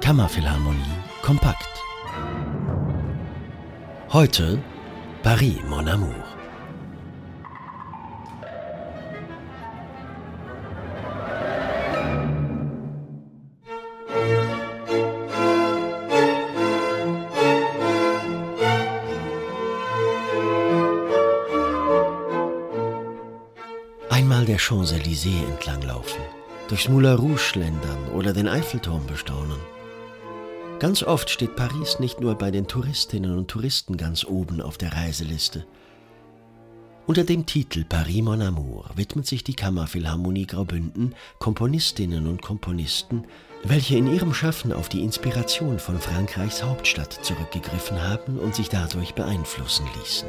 Kammerphilharmonie kompakt. Heute Paris, mon amour. Einmal der Champs-Élysées entlanglaufen, durchs Moulin Rouge schlendern oder den Eiffelturm bestaunen. Ganz oft steht Paris nicht nur bei den Touristinnen und Touristen ganz oben auf der Reiseliste. Unter dem Titel Paris Mon Amour widmet sich die Kammerphilharmonie Graubünden Komponistinnen und Komponisten, welche in ihrem Schaffen auf die Inspiration von Frankreichs Hauptstadt zurückgegriffen haben und sich dadurch beeinflussen ließen.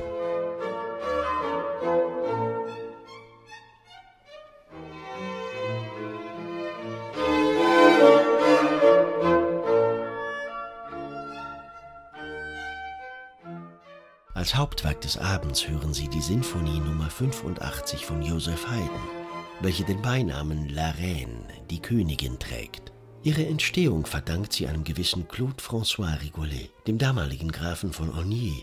Als Hauptwerk des Abends hören Sie die Sinfonie Nummer 85 von Joseph Haydn, welche den Beinamen La Reine, die Königin, trägt. Ihre Entstehung verdankt sie einem gewissen Claude François Rigolet, dem damaligen Grafen von Ornier,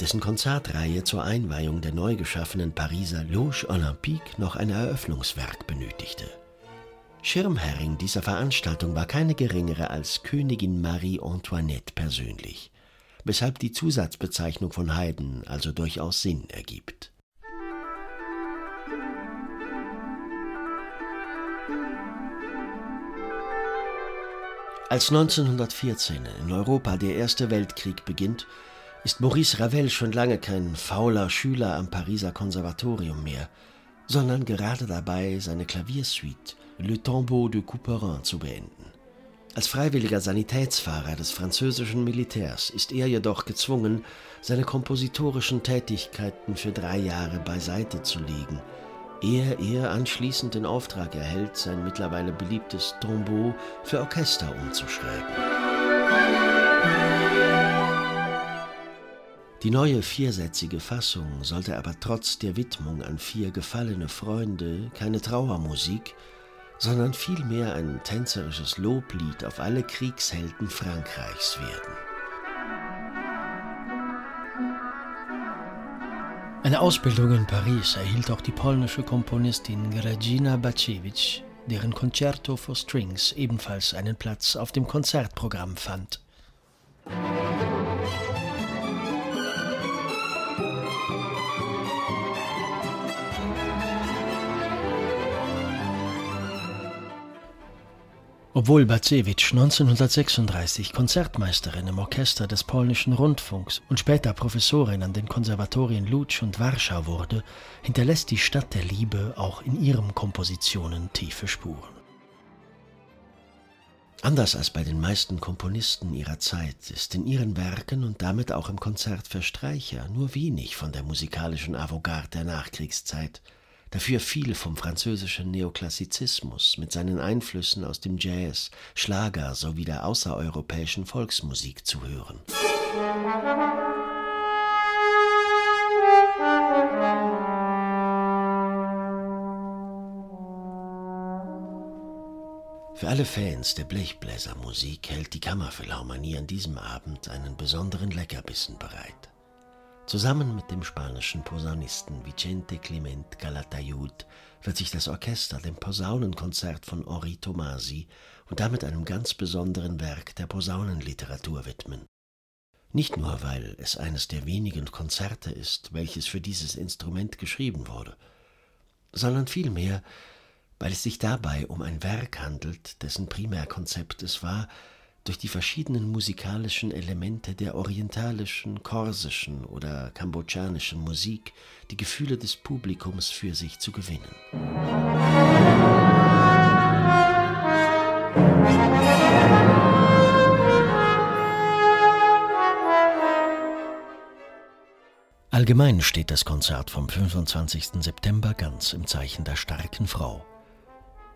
dessen Konzertreihe zur Einweihung der neu geschaffenen Pariser Loge Olympique noch ein Eröffnungswerk benötigte. Schirmherrin dieser Veranstaltung war keine geringere als Königin Marie Antoinette persönlich weshalb die Zusatzbezeichnung von Haydn also durchaus Sinn ergibt. Als 1914 in Europa der Erste Weltkrieg beginnt, ist Maurice Ravel schon lange kein fauler Schüler am Pariser Konservatorium mehr, sondern gerade dabei, seine Klaviersuite Le Tombeau de Couperin zu beenden. Als freiwilliger Sanitätsfahrer des französischen Militärs ist er jedoch gezwungen, seine kompositorischen Tätigkeiten für drei Jahre beiseite zu legen, ehe er anschließend den Auftrag erhält, sein mittlerweile beliebtes Tombeau für Orchester umzuschreiben. Die neue viersätzige Fassung sollte aber trotz der Widmung an vier gefallene Freunde keine Trauermusik, sondern vielmehr ein tänzerisches Loblied auf alle Kriegshelden Frankreichs werden. Eine Ausbildung in Paris erhielt auch die polnische Komponistin Regina Baczewicz, deren Concerto for Strings ebenfalls einen Platz auf dem Konzertprogramm fand. Obwohl Bacewicz 1936 Konzertmeisterin im Orchester des polnischen Rundfunks und später Professorin an den Konservatorien Lutsch und Warschau wurde, hinterlässt die Stadt der Liebe auch in ihren Kompositionen tiefe Spuren. Anders als bei den meisten Komponisten ihrer Zeit ist in ihren Werken und damit auch im Konzert für Streicher nur wenig von der musikalischen Avantgarde der Nachkriegszeit – dafür viel vom französischen Neoklassizismus mit seinen Einflüssen aus dem Jazz, Schlager sowie der außereuropäischen Volksmusik zu hören. Für alle Fans der Blechbläsermusik hält die Kammerphilharmonie an diesem Abend einen besonderen Leckerbissen bereit. Zusammen mit dem spanischen Posaunisten Vicente Clement Calatayud wird sich das Orchester dem Posaunenkonzert von Henri Tomasi und damit einem ganz besonderen Werk der Posaunenliteratur widmen. Nicht nur, weil es eines der wenigen Konzerte ist, welches für dieses Instrument geschrieben wurde, sondern vielmehr, weil es sich dabei um ein Werk handelt, dessen Primärkonzept es war, durch die verschiedenen musikalischen Elemente der orientalischen, korsischen oder kambodschanischen Musik die Gefühle des Publikums für sich zu gewinnen. Allgemein steht das Konzert vom 25. September ganz im Zeichen der starken Frau.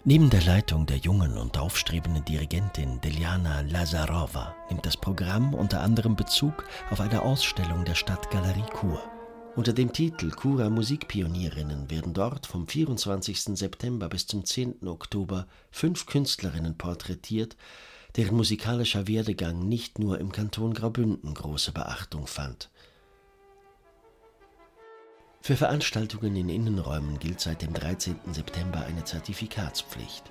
Neben der Leitung der jungen und aufstrebenden Dirigentin Deliana Lazarova nimmt das Programm unter anderem Bezug auf eine Ausstellung der Stadt Galerie Chur. Unter dem Titel Cura Musikpionierinnen werden dort vom 24. September bis zum 10. Oktober fünf Künstlerinnen porträtiert, deren musikalischer Werdegang nicht nur im Kanton Graubünden große Beachtung fand. Für Veranstaltungen in Innenräumen gilt seit dem 13. September eine Zertifikatspflicht.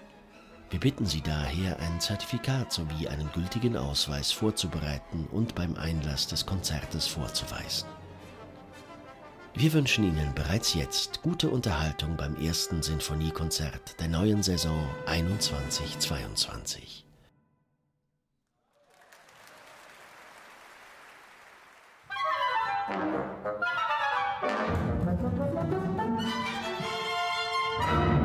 Wir bitten Sie daher, ein Zertifikat sowie einen gültigen Ausweis vorzubereiten und beim Einlass des Konzertes vorzuweisen. Wir wünschen Ihnen bereits jetzt gute Unterhaltung beim ersten Sinfoniekonzert der neuen Saison 21-22. thank you